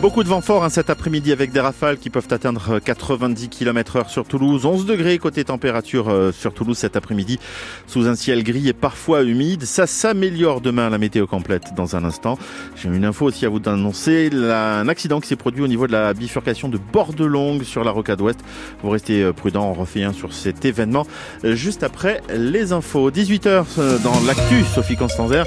Beaucoup de vent fort hein, cet après-midi avec des rafales qui peuvent atteindre 90 km heure sur Toulouse. 11 degrés côté température euh, sur Toulouse cet après-midi sous un ciel gris et parfois humide. Ça s'améliore demain la météo complète dans un instant. J'ai une info aussi à vous annoncer. Un accident qui s'est produit au niveau de la bifurcation de Bordelongue sur la rocade ouest. Vous restez euh, prudent, on refait un sur cet événement euh, juste après les infos. 18h dans l'actu, Sophie Constanzer.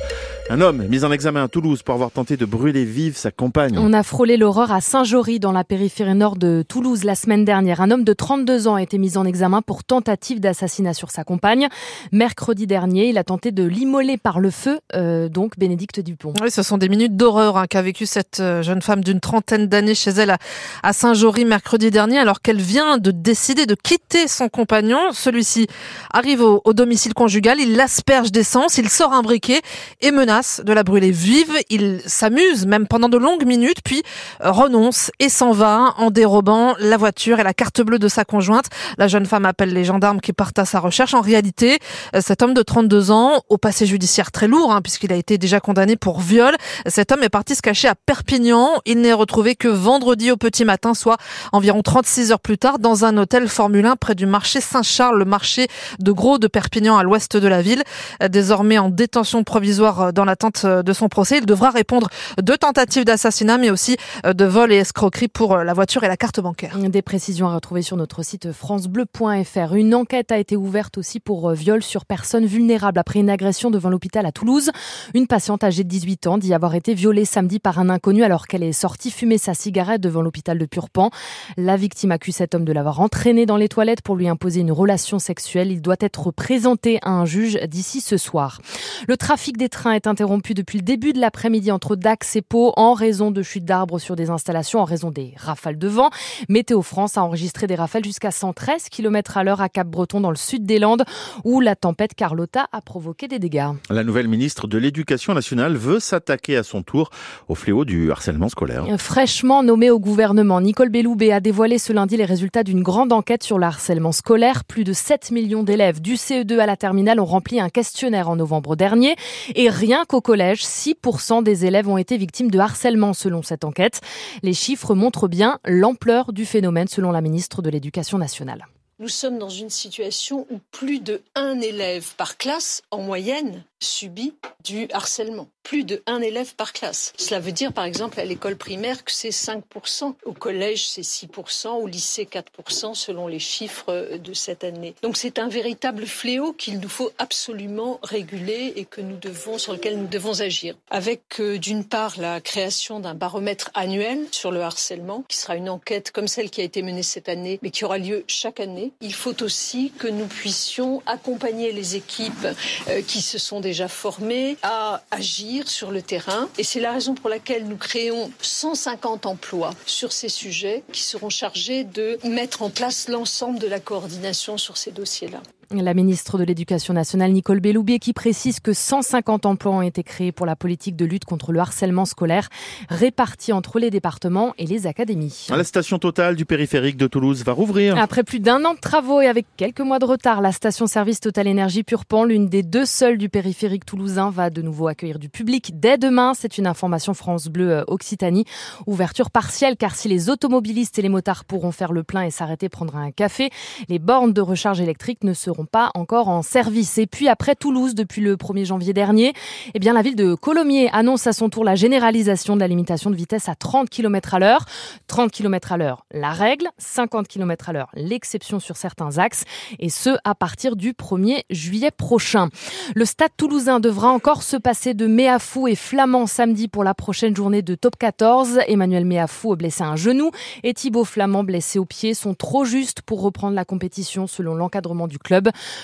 Un homme mis en examen à Toulouse pour avoir tenté de brûler vive sa compagne. On a frôlé l'horreur à Saint-Jory dans la périphérie nord de Toulouse la semaine dernière. Un homme de 32 ans a été mis en examen pour tentative d'assassinat sur sa compagne. Mercredi dernier, il a tenté de l'immoler par le feu, euh, donc Bénédicte Dupont. Oui, ce sont des minutes d'horreur hein, qu'a vécu cette euh, jeune femme d'une trentaine d'années chez elle à, Saint-Jory mercredi dernier alors qu'elle vient de décider de quitter son compagnon. Celui-ci arrive au, au domicile conjugal, il l'asperge d'essence, il sort un briquet et menace de la brûler vive. Il s'amuse même pendant de longues minutes, puis euh, renonce et s'en va en dérobant la voiture et la carte bleue de sa conjointe. La jeune femme appelle les gendarmes qui partent à sa recherche. En réalité, euh, cet homme de 32 ans, au passé judiciaire très lourd, hein, puisqu'il a été déjà condamné pour viol, cet homme est parti se cacher à Perpignan. Il n'est retrouvé que vendredi au petit matin, soit environ 36 heures plus tard, dans un hôtel Formule 1 près du marché Saint-Charles, le marché de Gros de Perpignan à l'ouest de la ville. Euh, désormais en détention provisoire dans l'attente euh, de son procès. Il devra répondre de tentatives d'assassinat, mais aussi euh, de vol et escroquerie pour euh, la voiture et la carte bancaire. Des précisions à retrouver sur notre site francebleu.fr. Une enquête a été ouverte aussi pour viol sur personnes vulnérables après une agression devant l'hôpital à Toulouse. Une patiente âgée de 18 ans dit avoir été violée samedi par un inconnu alors qu'elle est sortie fumer sa cigarette devant l'hôpital de Purpan. La victime accuse cet homme de l'avoir entraîné dans les toilettes pour lui imposer une relation sexuelle. Il doit être présenté à un juge d'ici ce soir. Le trafic des trains est interrompu depuis le début de l'après-midi entre Dax et Pau en raison de chutes d'arbres sur des installations, en raison des rafales de vent. Météo France a enregistré des rafales jusqu'à 113 km à l'heure à Cap-Breton dans le sud des Landes où la tempête Carlotta a provoqué des dégâts. La nouvelle ministre de l'Éducation nationale veut s'attaquer à son tour au fléau du harcèlement scolaire. Fraîchement nommée au gouvernement, Nicole Belloubet a dévoilé ce lundi les résultats d'une grande enquête sur le harcèlement scolaire. Plus de 7 millions d'élèves du CE2 à la terminale ont rempli un questionnaire en novembre dernier et rien qu'au collège, 6% des élèves ont été victimes de harcèlement selon cette enquête. Les chiffres montrent bien l'ampleur du phénomène selon la ministre de l'Éducation nationale. Nous sommes dans une situation où plus de un élève par classe, en moyenne, subit du harcèlement. Plus de un élève par classe. Cela veut dire, par exemple, à l'école primaire que c'est 5%, au collège c'est 6%, au lycée 4% selon les chiffres de cette année. Donc c'est un véritable fléau qu'il nous faut absolument réguler et que nous devons, sur lequel nous devons agir. Avec euh, d'une part la création d'un baromètre annuel sur le harcèlement, qui sera une enquête comme celle qui a été menée cette année, mais qui aura lieu chaque année. Il faut aussi que nous puissions accompagner les équipes euh, qui se sont déjà déjà formés à agir sur le terrain. Et c'est la raison pour laquelle nous créons 150 emplois sur ces sujets qui seront chargés de mettre en place l'ensemble de la coordination sur ces dossiers-là. La ministre de l'Éducation nationale, Nicole Belloubier, qui précise que 150 emplois ont été créés pour la politique de lutte contre le harcèlement scolaire, répartis entre les départements et les académies. La station totale du périphérique de Toulouse va rouvrir. Après plus d'un an de travaux et avec quelques mois de retard, la station-service Total Énergie Purpan, l'une des deux seules du périphérique toulousain, va de nouveau accueillir du public dès demain. C'est une information France Bleu euh, Occitanie. Ouverture partielle, car si les automobilistes et les motards pourront faire le plein et s'arrêter prendre un café, les bornes de recharge électrique ne seront pas encore en service. Et puis après Toulouse, depuis le 1er janvier dernier, eh bien la ville de Colomiers annonce à son tour la généralisation de la limitation de vitesse à 30 km à l'heure. 30 km à l'heure, la règle, 50 km à l'heure, l'exception sur certains axes, et ce à partir du 1er juillet prochain. Le stade toulousain devra encore se passer de Méafou et Flamand samedi pour la prochaine journée de top 14. Emmanuel Méafou blessé à un genou et Thibaut Flamand blessé au pied sont trop justes pour reprendre la compétition selon l'encadrement du club.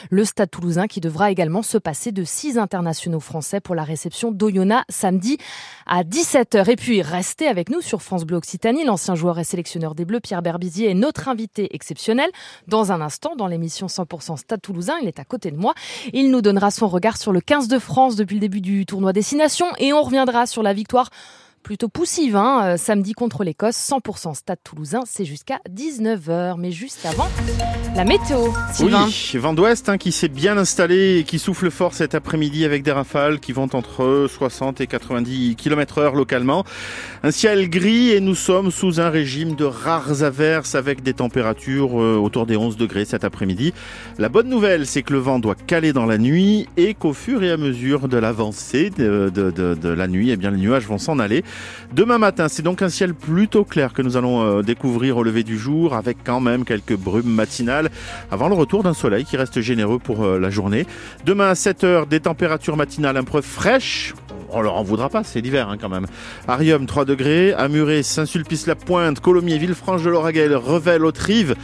Le Stade toulousain qui devra également se passer de six internationaux français pour la réception d'Oyonnax samedi à 17h. Et puis, restez avec nous sur France Bleu Occitanie. L'ancien joueur et sélectionneur des Bleus, Pierre Berbizier, est notre invité exceptionnel. Dans un instant, dans l'émission 100% Stade Toulousain, il est à côté de moi. Il nous donnera son regard sur le 15 de France depuis le début du tournoi Destination et on reviendra sur la victoire plutôt poussive, hein, euh, samedi contre l'Écosse, 100% stade toulousain, c'est jusqu'à 19h. Mais juste avant, la météo. Oui, vent d'ouest hein, qui s'est bien installé et qui souffle fort cet après-midi avec des rafales qui vont entre 60 et 90 km heure localement. Un ciel gris et nous sommes sous un régime de rares averses avec des températures euh, autour des 11 degrés cet après-midi. La bonne nouvelle, c'est que le vent doit caler dans la nuit et qu'au fur et à mesure de l'avancée de, de, la nuit, eh bien, les nuages vont s'en aller. Demain matin, c'est donc un ciel plutôt clair que nous allons euh, découvrir au lever du jour avec quand même quelques brumes matinales avant le retour d'un soleil qui reste généreux pour euh, la journée. Demain à 7 heures, des températures matinales un peu fraîches on leur en voudra pas, c'est l'hiver hein, quand même. Arium 3 degrés, Amuré, Saint-Sulpice-la-Pointe, Colomiers, Villefranche de l'Oraguel, Revel, Autrive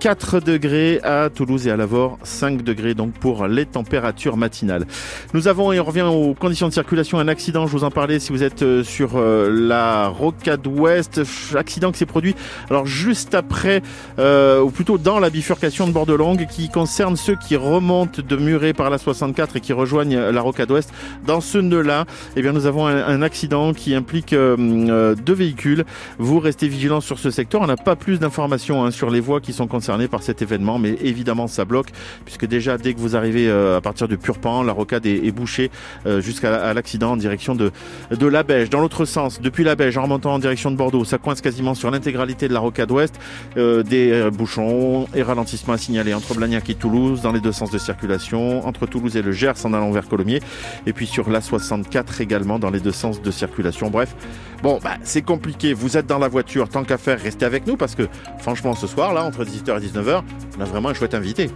4 euh, degrés à Toulouse et à Lavore, 5 degrés donc pour les températures matinales. Nous avons, et on revient aux conditions de circulation, un accident, je vous en parlais si vous êtes euh, sur euh, la rocade ouest, accident qui s'est produit alors juste après, ou plutôt dans la bifurcation de Bordelongue qui concerne ceux qui remontent de Muret par la 64 et qui rejoignent la rocade ouest. Dans ce nœud-là, eh bien, nous avons un, un accident qui implique euh, euh, deux véhicules. Vous restez vigilants sur ce secteur. On n'a pas plus d'informations hein, sur les voies qui sont concernées par cet événement, mais évidemment, ça bloque puisque déjà, dès que vous arrivez euh, à partir de Purpan, la rocade est, est bouchée jusqu'à l'accident en direction de, de la Beige. Dans l'autre sens, depuis la Beige, en remontant en direction de Bordeaux, ça coince quasiment sur l'intégralité de la rocade ouest. des bouchons et ralentissements à signaler entre Blagnac et Toulouse dans les deux sens de circulation, entre Toulouse et le Gers en allant vers Colomiers, et puis sur la 64 également dans les deux sens de circulation. Bref, bon, bah, c'est compliqué. Vous êtes dans la voiture, tant qu'à faire, restez avec nous parce que franchement, ce soir, là, entre 18h et 19h, on a vraiment un chouette invité.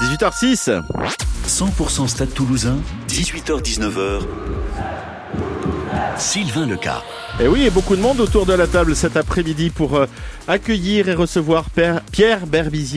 18h06. 100% Stade Toulousain, 18h-19h. Sylvain Leca. Et oui, et beaucoup de monde autour de la table cet après-midi pour euh, accueillir et recevoir Pierre Berbizier.